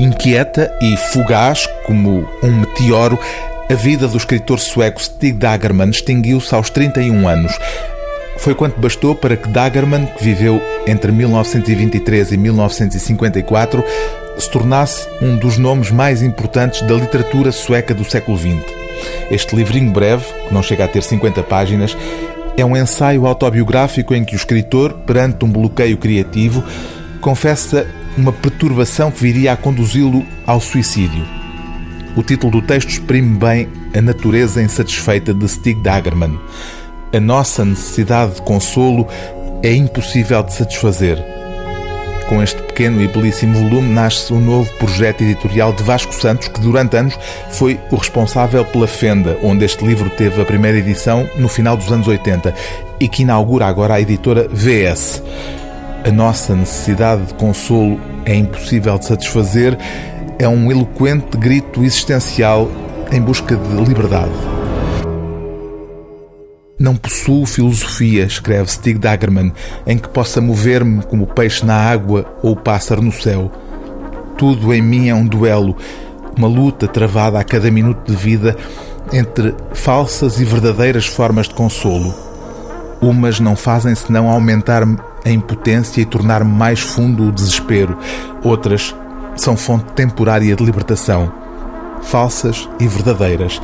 Inquieta e fugaz como um meteoro, a vida do escritor sueco Stig Dagerman extinguiu-se aos 31 anos. Foi quanto bastou para que Dagerman, que viveu entre 1923 e 1954, se tornasse um dos nomes mais importantes da literatura sueca do século XX. Este livrinho breve, que não chega a ter 50 páginas, é um ensaio autobiográfico em que o escritor, perante um bloqueio criativo, confessa uma perturbação que viria a conduzi-lo ao suicídio. O título do texto exprime bem a natureza insatisfeita de Stig Dagerman. A nossa necessidade de consolo é impossível de satisfazer. Com este pequeno e belíssimo volume nasce um novo projeto editorial de Vasco Santos, que durante anos foi o responsável pela Fenda, onde este livro teve a primeira edição no final dos anos 80 e que inaugura agora a editora VS. A nossa necessidade de consolo é impossível de satisfazer, é um eloquente grito existencial em busca de liberdade. Não possuo filosofia, escreve Stig Dagerman, em que possa mover-me como o peixe na água ou o pássaro no céu. Tudo em mim é um duelo, uma luta travada a cada minuto de vida entre falsas e verdadeiras formas de consolo. Umas não fazem senão aumentar-me a impotência e tornar-me mais fundo o desespero. Outras são fonte temporária de libertação. Falsas e verdadeiras.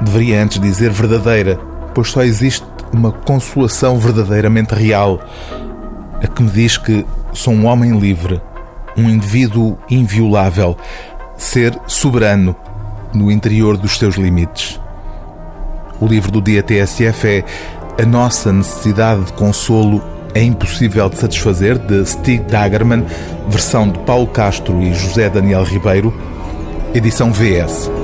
Deveria antes dizer verdadeira, pois só existe uma consolação verdadeiramente real, a que me diz que sou um homem livre, um indivíduo inviolável, ser soberano no interior dos seus limites. O livro do dia TSF é A Nossa Necessidade de Consolo é Impossível de Satisfazer, de Stig Dagerman, versão de Paulo Castro e José Daniel Ribeiro, edição VS.